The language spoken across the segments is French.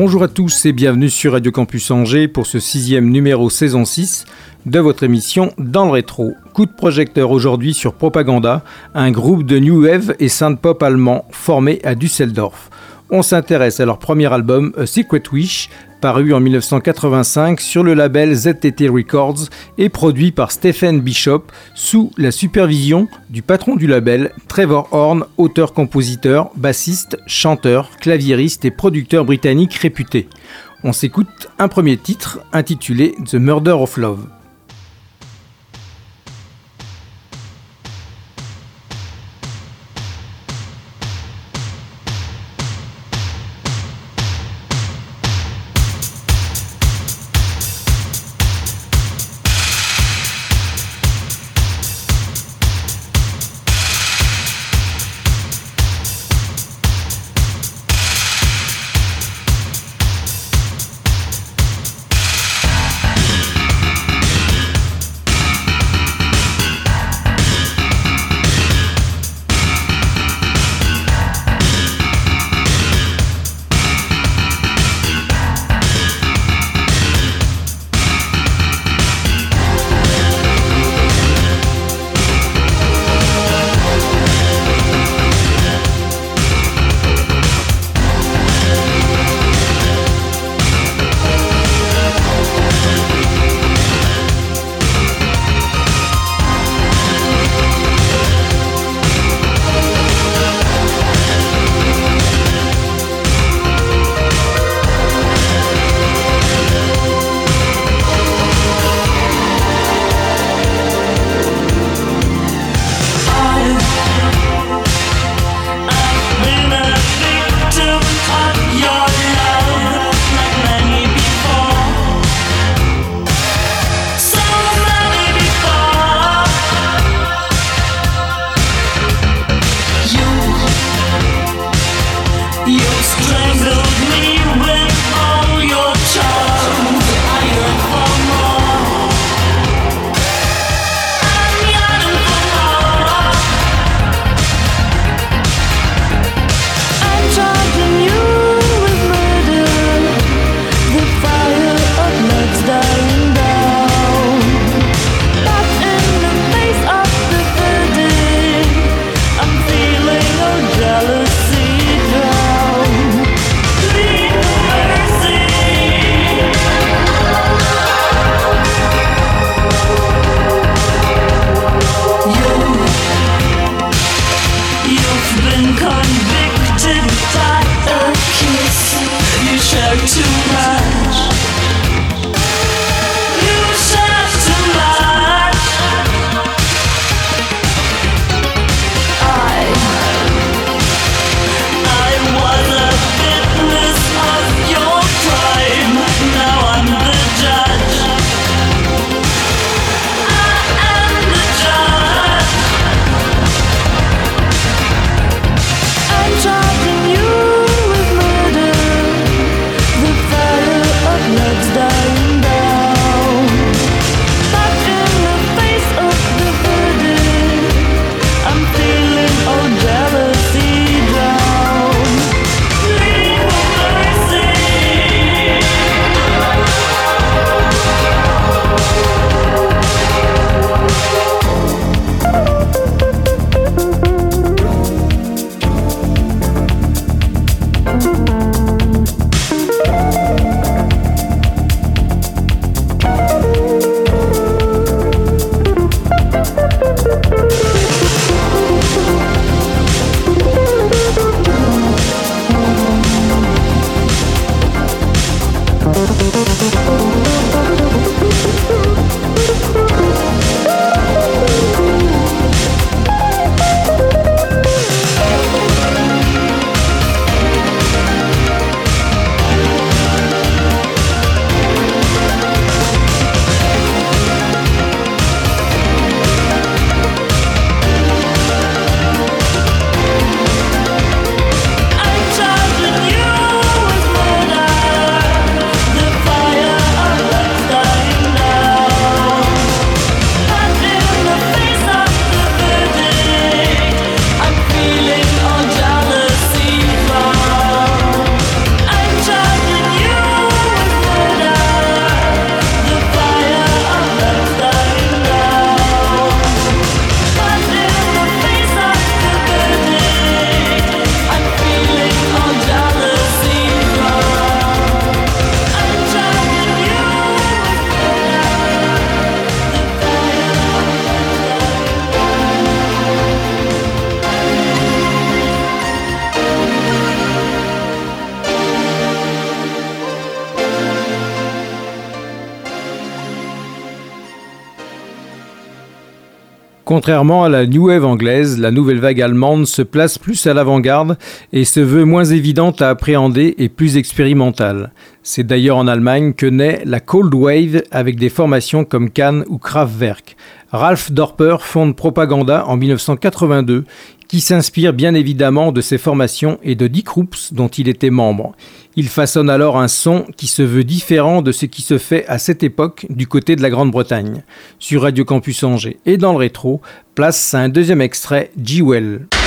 Bonjour à tous et bienvenue sur Radio Campus Angers pour ce sixième numéro saison 6 de votre émission Dans le rétro. Coup de projecteur aujourd'hui sur Propaganda, un groupe de New Wave et synth-pop allemand formé à Düsseldorf. On s'intéresse à leur premier album A Secret Wish, paru en 1985 sur le label ZTT Records et produit par Stephen Bishop sous la supervision du patron du label, Trevor Horn, auteur-compositeur, bassiste, chanteur, claviériste et producteur britannique réputé. On s'écoute un premier titre intitulé The Murder of Love. Contrairement à la New Wave anglaise, la nouvelle vague allemande se place plus à l'avant-garde et se veut moins évidente à appréhender et plus expérimentale. C'est d'ailleurs en Allemagne que naît la Cold Wave avec des formations comme Cannes ou Kraftwerk. Ralph Dorper fonde Propaganda en 1982 qui s'inspire bien évidemment de ses formations et de Dick Groups dont il était membre. Il façonne alors un son qui se veut différent de ce qui se fait à cette époque du côté de la Grande-Bretagne. Sur Radio Campus Angers et dans le rétro, place à un deuxième extrait, G-Well.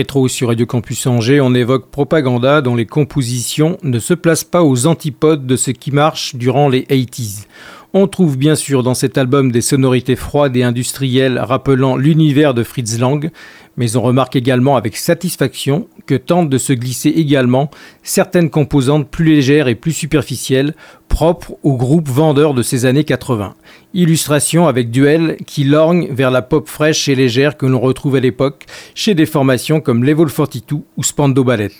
Rétro sur Radio Campus Angers, on évoque Propaganda dont les compositions ne se placent pas aux antipodes de ce qui marche durant les 80s. On trouve bien sûr dans cet album des sonorités froides et industrielles rappelant l'univers de Fritz Lang, mais on remarque également avec satisfaction que tentent de se glisser également certaines composantes plus légères et plus superficielles, propres au groupe vendeur de ces années 80. Illustration avec Duel qui lorgne vers la pop fraîche et légère que l'on retrouve à l'époque chez des formations comme Level 42 ou Spando Ballet.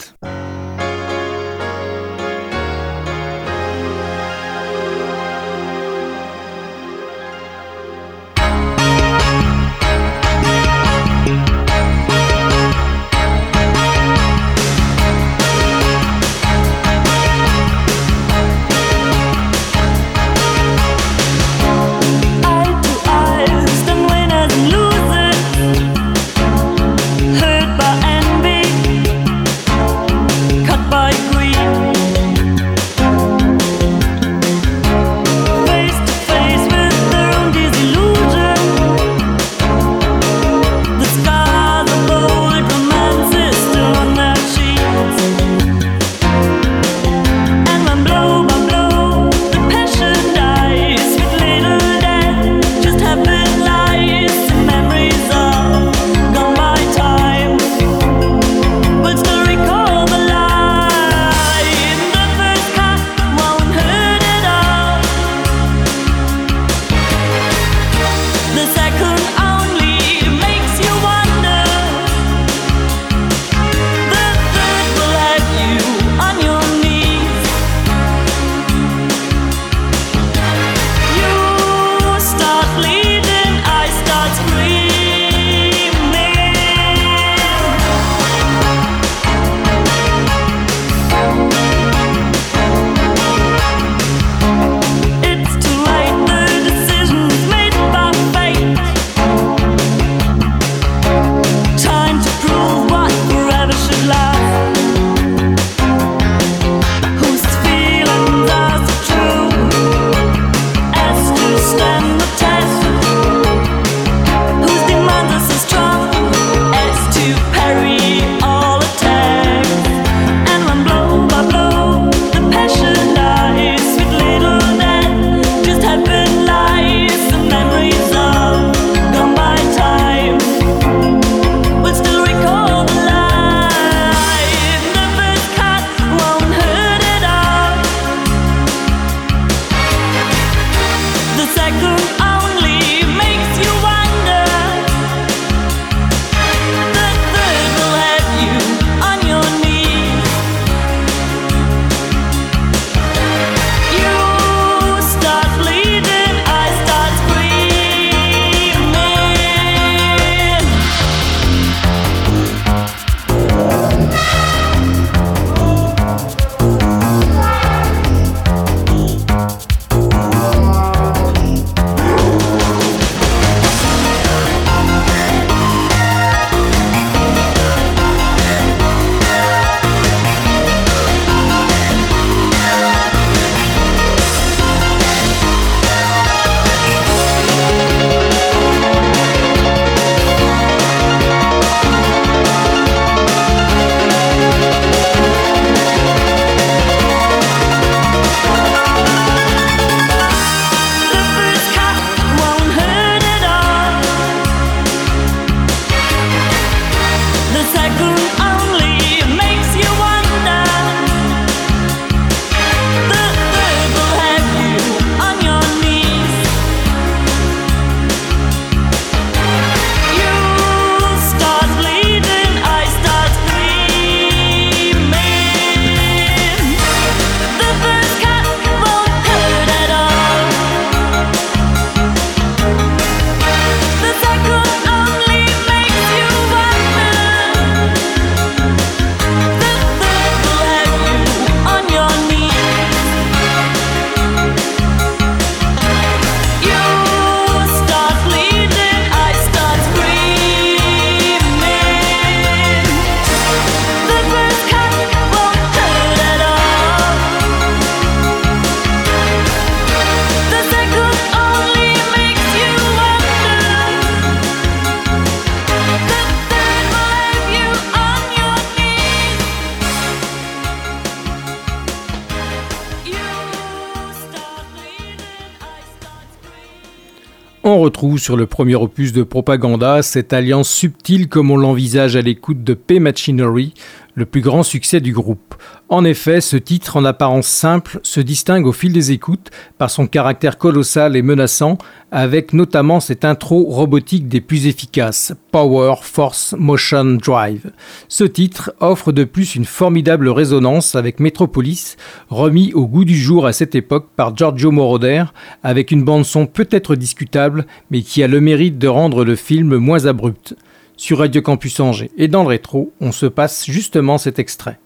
On retrouve sur le premier opus de Propaganda cette alliance subtile comme on l'envisage à l'écoute de P. Machinery, le plus grand succès du groupe. En effet, ce titre, en apparence simple, se distingue au fil des écoutes par son caractère colossal et menaçant, avec notamment cette intro robotique des plus efficaces, Power, Force, Motion, Drive. Ce titre offre de plus une formidable résonance avec Metropolis, remis au goût du jour à cette époque par Giorgio Moroder, avec une bande-son peut-être discutable, mais qui a le mérite de rendre le film moins abrupt. Sur Radio Campus Angers et dans le rétro, on se passe justement cet extrait.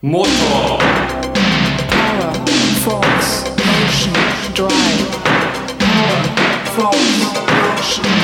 Motor. Power, force, motion, drive. Power, force, motion,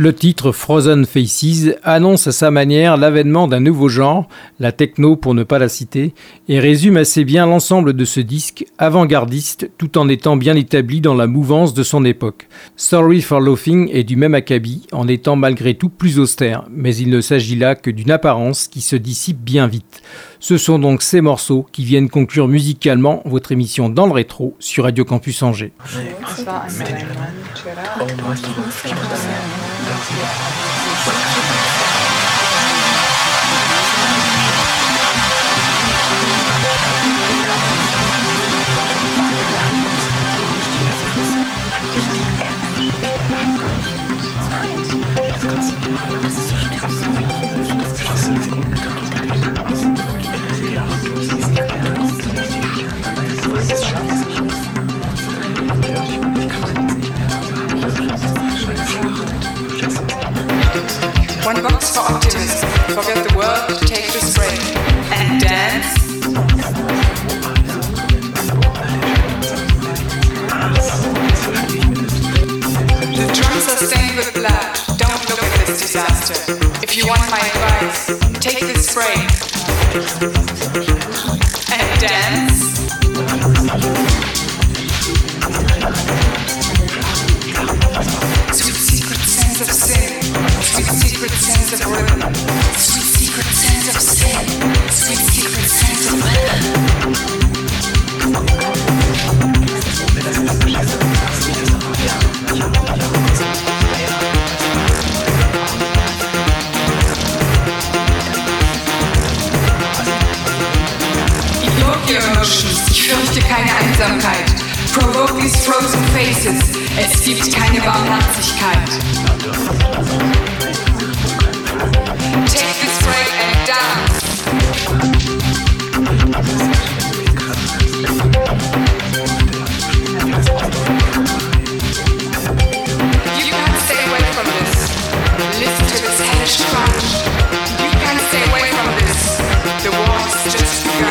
Le titre Frozen Faces annonce à sa manière l'avènement d'un nouveau genre, la techno pour ne pas la citer, et résume assez bien l'ensemble de ce disque avant-gardiste tout en étant bien établi dans la mouvance de son époque. Sorry for Laughing est du même acabit en étant malgré tout plus austère, mais il ne s'agit là que d'une apparence qui se dissipe bien vite. Ce sont donc ces morceaux qui viennent conclure musicalement votre émission dans le rétro sur Radio Campus Angers. Yang 存在 One box for optimists. Forget the world, take this break and dance. With blood. Don't look at this disaster. If you want my advice, take this break and dance. secret sense of rhythm, sweet secret sense of sin, sweet secret sense of love. Ich fürchte keine Einsamkeit. Provoke these frozen faces. Es gibt keine Barmherzigkeit. It's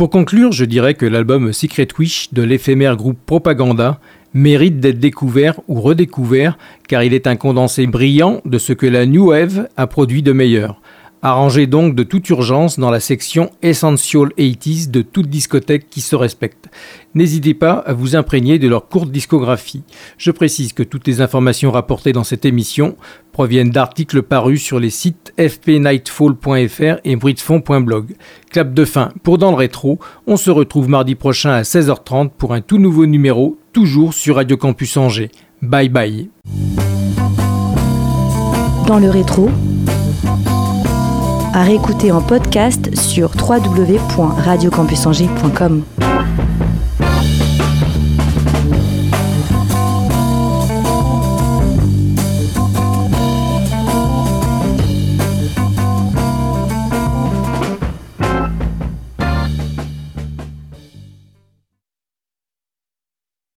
Pour conclure, je dirais que l'album Secret Wish de l'éphémère groupe Propaganda mérite d'être découvert ou redécouvert car il est un condensé brillant de ce que la New Wave a produit de meilleur. Arrangé donc de toute urgence dans la section Essential 80s de toute discothèque qui se respecte. N'hésitez pas à vous imprégner de leur courte discographie. Je précise que toutes les informations rapportées dans cette émission proviennent d'articles parus sur les sites fpnightfall.fr et britfond.blog. Clap de fin pour Dans le rétro. On se retrouve mardi prochain à 16h30 pour un tout nouveau numéro, toujours sur Radio Campus Angers. Bye bye. Dans le rétro à réécouter en podcast sur www.radiocampusangers.com.